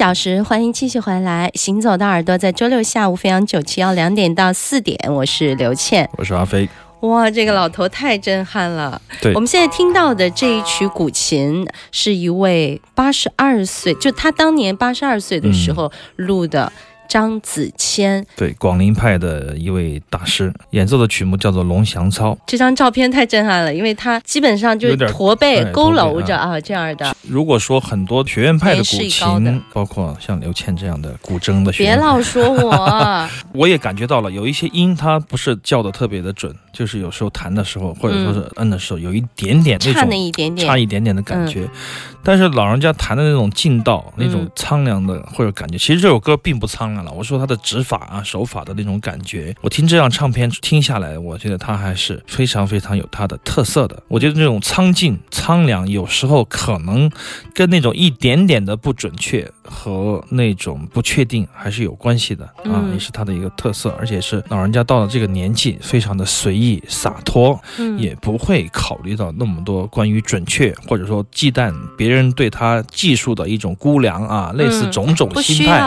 小时，欢迎继续回来。行走的耳朵在周六下午飞扬九七幺两点到四点，我是刘倩，我是阿飞。哇，这个老头太震撼了！对，我们现在听到的这一曲古琴，是一位八十二岁，就他当年八十二岁的时候录的。张子谦，对，广陵派的一位大师，演奏的曲目叫做《龙翔操》。这张照片太震撼了，因为他基本上就是驼背佝偻着啊，这样的。如果说很多学院派的古琴，包括像刘谦这样的古筝的学别老说我，我也感觉到了，有一些音它不是叫的特别的准，就是有时候弹的时候，或者说是摁的时候，有一点点差那一点点，差一点点的感觉。但是老人家弹的那种劲道，那种苍凉的或者感觉，其实这首歌并不苍凉。我说他的指法啊手法的那种感觉，我听这张唱片听下来，我觉得他还是非常非常有他的特色的。我觉得那种苍劲苍凉，有时候可能跟那种一点点的不准确和那种不确定还是有关系的啊，也是他的一个特色。而且是老人家到了这个年纪，非常的随意洒脱，也不会考虑到那么多关于准确或者说忌惮别人对他技术的一种估量啊，类似种种心态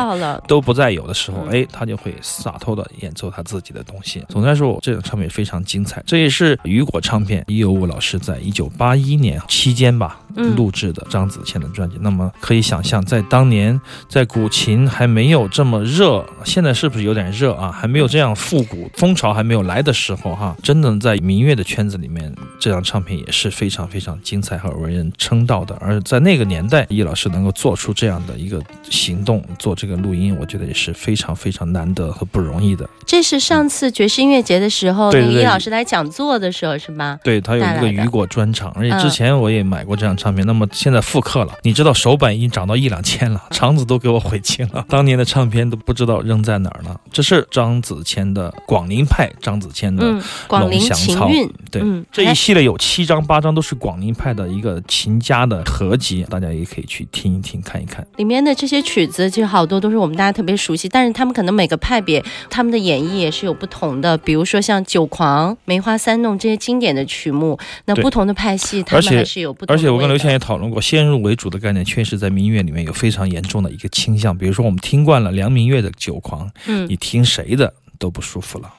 都不再有。的时候，哎，他就会洒脱的演奏他自己的东西。总的来说，这张唱片非常精彩。这也是雨果唱片伊有武老师在一九八一年期间吧录制的张子谦的专辑。那么可以想象，在当年，在古琴还没有这么热，现在是不是有点热啊？还没有这样复古风潮还没有来的时候，哈，真的在民乐的圈子里面，这张唱片也是非常非常精彩和为人称道的。而在那个年代，易老师能够做出这样的一个行动，做这个录音，我觉得也是。非常非常难得和不容易的。这是上次爵士音乐节的时候，李毅老师来讲座的时候，是吗？对他有一个雨果专场，而且之前我也买过这张唱片。那么现在复刻了，你知道手板已经涨到一两千了，肠子都给我悔青了。当年的唱片都不知道扔在哪儿了。这是张子谦的广陵派，张子谦的龙翔操。对，这一系列有七张八张都是广陵派的一个琴家的合集，大家也可以去听一听看一看。里面的这些曲子其实好多都是我们大家特别熟悉。但是他们可能每个派别，他们的演绎也是有不同的。比如说像《酒狂》《梅花三弄》这些经典的曲目，那不同的派系，他们还是有不同。而且我跟刘谦也讨论过，先入为主的概念，确实在民乐里面有非常严重的一个倾向。比如说我们听惯了梁明月的《酒狂》，嗯，你听谁的都不舒服了。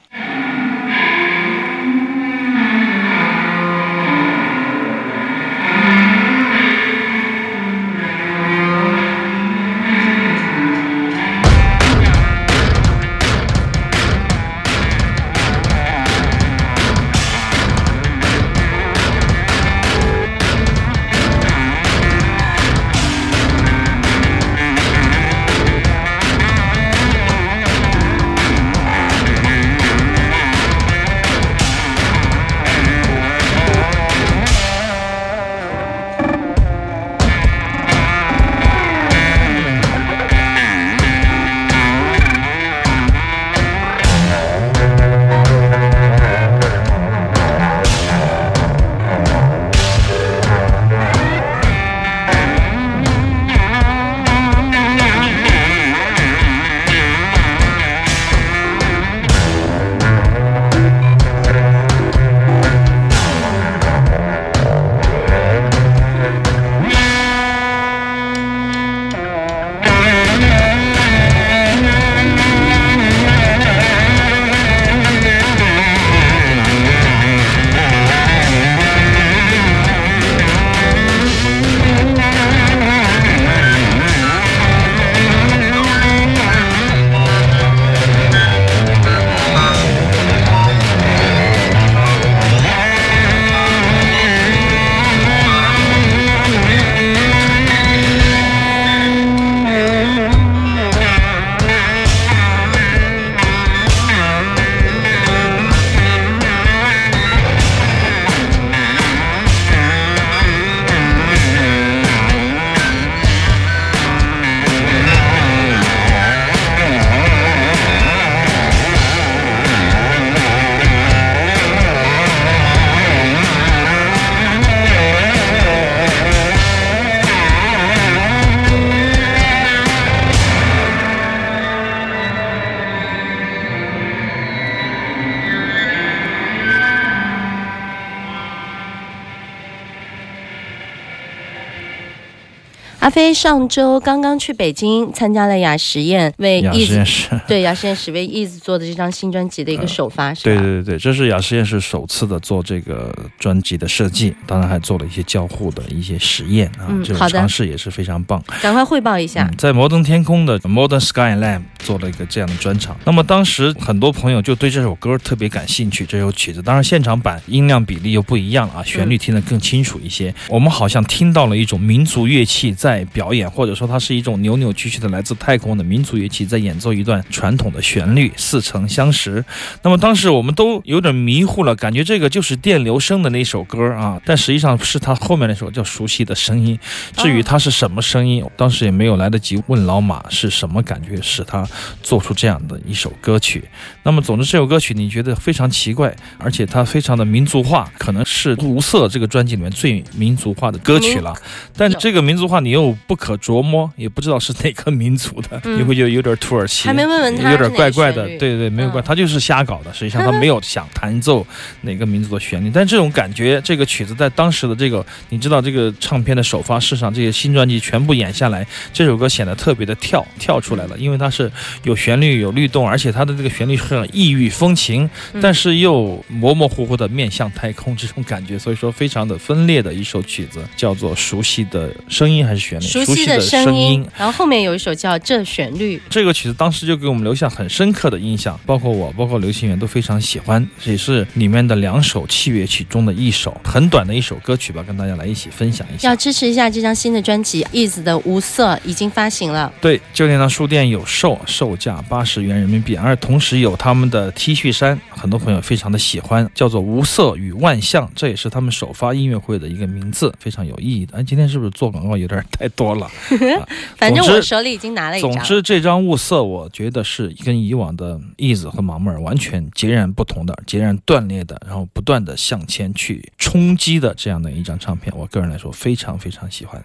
阿飞上周刚刚去北京参加了雅实验，为雅实验室对雅实验室为 Ease 做的这张新专辑的一个首发，是吧？对对对对，这是雅实验室首次的做这个专辑的设计，当然还做了一些交互的一些实验啊，这种尝试也是非常棒。赶快汇报一下，在摩登天空的 Modern Sky Lab 做了一个这样的专场。那么当时很多朋友就对这首歌特别感兴趣，这首曲子，当然现场版音量比例又不一样了啊，旋律听得更清楚一些。我们好像听到了一种民族乐器在表演，或者说它是一种扭扭曲曲的来自太空的民族乐器在演奏一段传统的旋律，似曾相识。那么当时我们都有点迷糊了，感觉这个就是电流声的那首歌啊，但实际上是他后面那首叫《熟悉的声音》。至于它是什么声音，当时也没有来得及问老马是什么感觉使他做出这样的一首歌曲。那么总之这首歌曲你觉得非常奇怪，而且它非常的民族化，可能是无色这个专辑里面最民族化的歌曲了。但是这个民族化你又不可琢磨，也不知道是哪个民族的，你会觉得有点土耳其，还没问问他，有点怪怪的。对对对，没有怪，他就是瞎搞的。实际上他没有想弹奏哪个民族的旋律，但这种感觉，这个曲子在当时的这个，你知道这个唱片的首发式上，这些新专辑全部演下来，这首歌显得特别的跳跳出来了，因为它是有旋律有律动，而且它的这个旋律是很异域风情，但是又模模糊糊的面向太空这种感觉，所以说非常的分裂的一首曲子，叫做《熟悉的声音》还是旋律？熟悉的声音。然后后面有一首叫《这旋律》，这个曲子当时就给我们留下很深刻的印象，包括我，包括刘心远都非常喜欢，这也是里面的两首器乐曲中的一首，很短的一首歌曲吧，跟大家来一起分享一下。要支持一下这张新的专辑，Ease 的《无色》已经发行了，对，旧天堂书店有售，售价八十元人民币，而同时有他们的 T 恤衫，很多朋友非常的喜欢，叫做《无色与万象》，这也是他们首发音乐会的一个名字，非常有意义的。哎，今天是不是做广告有点太多了？反正我手里已经拿了一张。总之，这张《物色》，我觉得是跟以往的 Ease 和盲妹完全截然不同的、截然断裂的，然后不断的向前去冲击的这样的一张唱片。我个人来说，非常非常喜欢。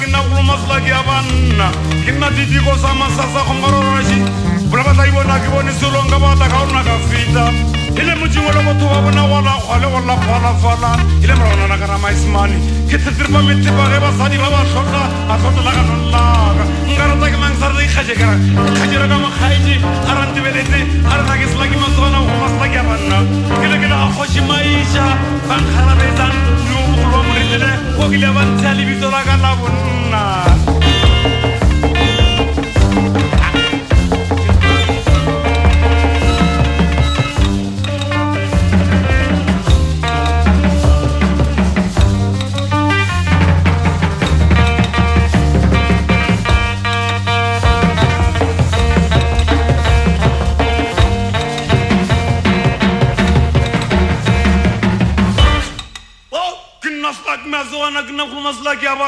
kinna kulumasula ki abanna. Kinna didikosa masasa kongororasi bulabatayibona kiboni sulonga batakaunakafita ile mujingo lo batho ba bona wala gwa le golla falafala ile moragonana ka ramaismane ke tsetsirepa metepa ge basadi ba ba tlhoka a tlhotela ka nonlaka nka rata ke mang sa re ikgaje kara kgajelo ka mokgaedi a rantebeletse a re nake selaki masogana goma selaki a banna ke le ke le a kgoši maiša ba nkgarabetsang le o mogolo wa moretele o kile ba ntsheya lebitso la ka la bonna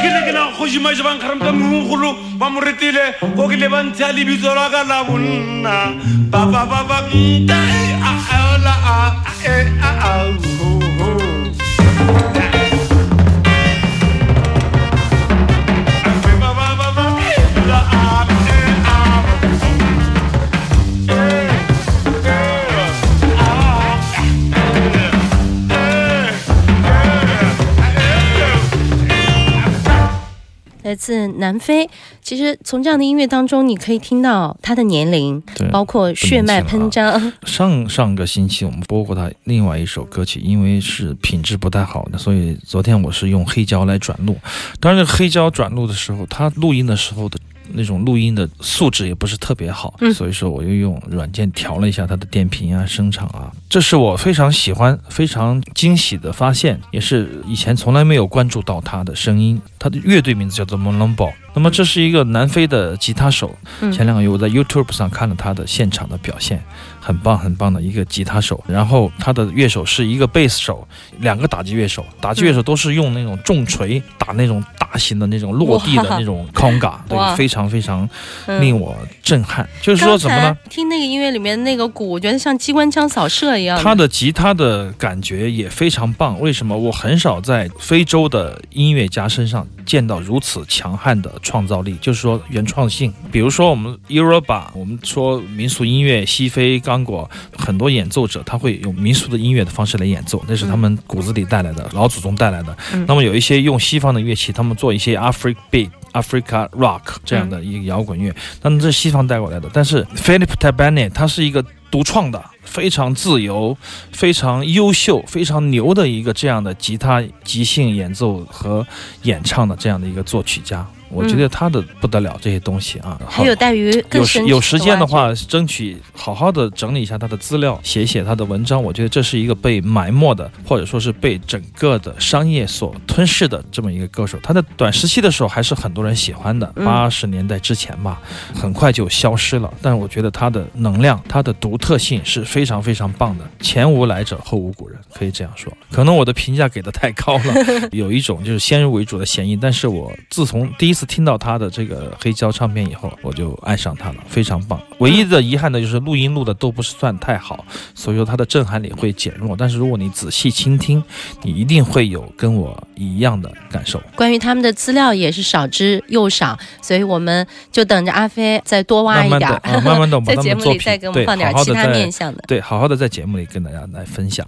kile ke kgoši ka ba mo go ke le ba lebitso la ka la bonna. Aola 来自南非，其实从这样的音乐当中，你可以听到他的年龄，包括血脉喷张。上上个星期我们播过他另外一首歌曲，因为是品质不太好的，所以昨天我是用黑胶来转录。当然，黑胶转录的时候，他录音的时候的。那种录音的素质也不是特别好，所以说我又用软件调了一下它的电频啊、声场啊，这是我非常喜欢、非常惊喜的发现，也是以前从来没有关注到它的声音。它的乐队名字叫做 Molombo。那么这是一个南非的吉他手，前两个月我在 YouTube 上看了他的现场的表现，很棒很棒的一个吉他手。然后他的乐手是一个贝斯手，两个打击乐手，打击乐手都是用那种重锤打那种大型的那种落地的那种 conga，对，非常非常令我震撼。就是说什么呢？听那个音乐里面那个鼓，我觉得像机关枪扫射一样。他的吉他的感觉也非常棒。为什么？我很少在非洲的音乐家身上见到如此强悍的。创造力就是说原创性，比如说我们 Europa，我们说民俗音乐，西非刚果很多演奏者他会用民俗的音乐的方式来演奏，那是他们骨子里带来的，老祖宗带来的。那么有一些用西方的乐器，他们做一些 African Beat、Africa Rock 这样的一个摇滚乐，那么这是西方带过来的。但是 Philip Tabane 他是一个独创的，非常自由、非常优秀、非常牛的一个这样的吉他即兴演奏和演唱的这样的一个作曲家。我觉得他的不得了，这些东西啊，还有待于有时有时间的话，争取好好的整理一下他的资料，写写他的文章。我觉得这是一个被埋没的，或者说是被整个的商业所吞噬的这么一个歌手。他在短时期的时候还是很多人喜欢的，八十年代之前吧，很快就消失了。但是我觉得他的能量，他的独特性是非常非常棒的，前无来者后无古人，可以这样说。可能我的评价给的太高了，有一种就是先入为主的嫌疑。但是我自从第一次。听到他的这个黑胶唱片以后，我就爱上他了，非常棒。唯一的遗憾的就是录音录的都不是算太好，所以说他的震撼力会减弱。但是如果你仔细倾听，你一定会有跟我一样的感受。关于他们的资料也是少之又少，所以我们就等着阿飞再多挖一点，慢慢的 在节目里再给我们放点其他面向的，对，好好的在节目里跟大家来分享。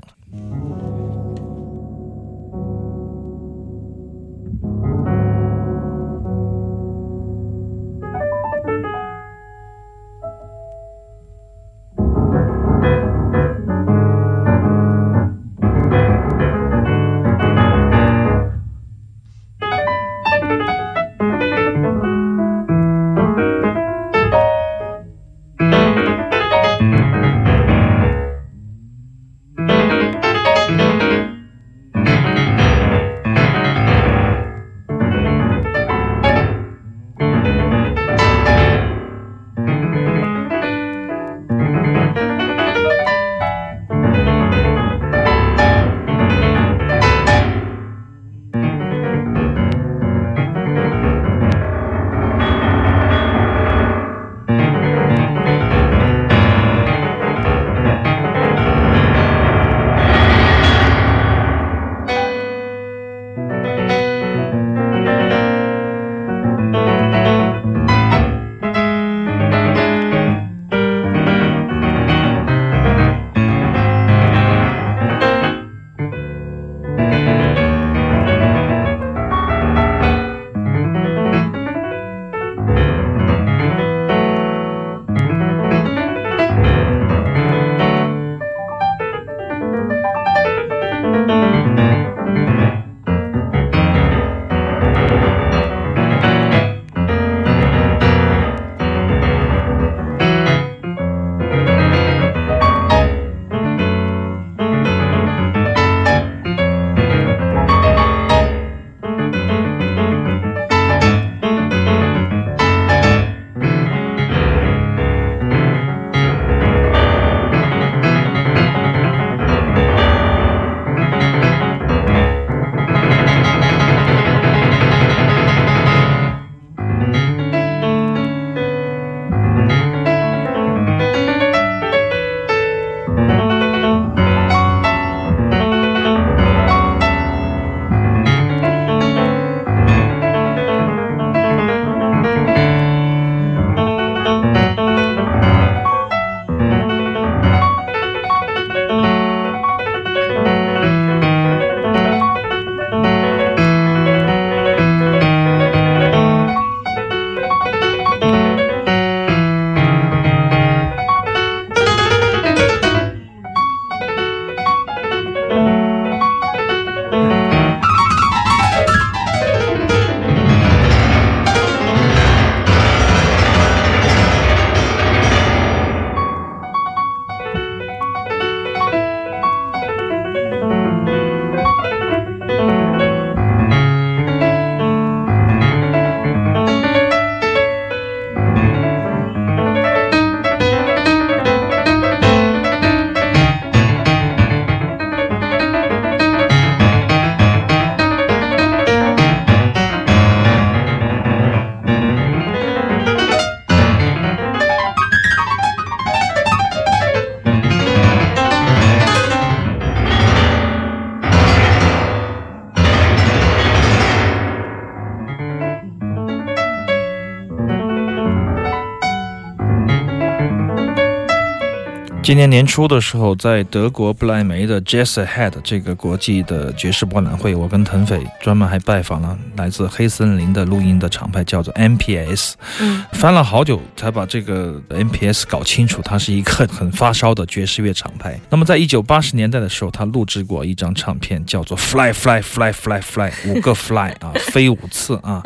今年年初的时候，在德国不莱梅的 Jazz Head 这个国际的爵士博览会，我跟腾飞专门还拜访了来自黑森林的录音的厂牌，叫做 MPS。嗯，翻了好久才把这个 MPS 搞清楚，它是一个很发烧的爵士乐厂牌。那么在一九八十年代的时候，他录制过一张唱片，叫做 Fly Fly Fly Fly Fly，五个 Fly 啊，飞五次啊。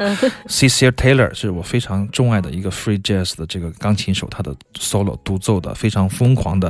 Cecil Taylor 是我非常钟爱的一个 Free Jazz 的这个钢琴手，他的 solo 独奏的非常疯狂的。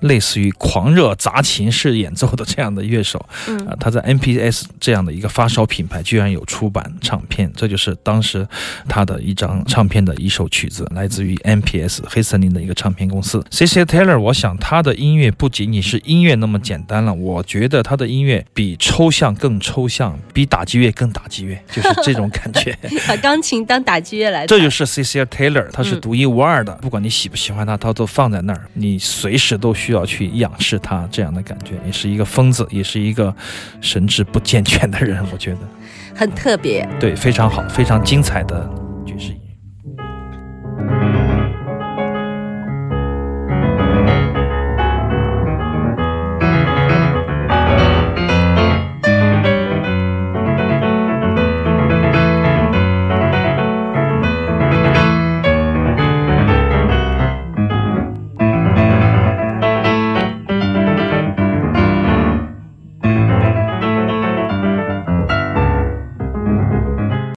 类似于狂热杂琴式演奏的这样的乐手，啊，他在 NPS 这样的一个发烧品牌居然有出版唱片，这就是当时他的一张唱片的一首曲子，来自于 NPS 黑森林的一个唱片公司。C C Taylor，我想他的音乐不仅仅是音乐那么简单了，我觉得他的音乐比抽象更抽象，比打击乐更打击乐，就是这种感觉。把钢琴当打击乐来，这就是 C C Taylor，他是独一无二的，不管你喜不喜欢他，他都放在那儿，你随。时都需要去仰视他，这样的感觉也是一个疯子，也是一个神志不健全的人，我觉得很特别，对，非常好，非常精彩的爵士。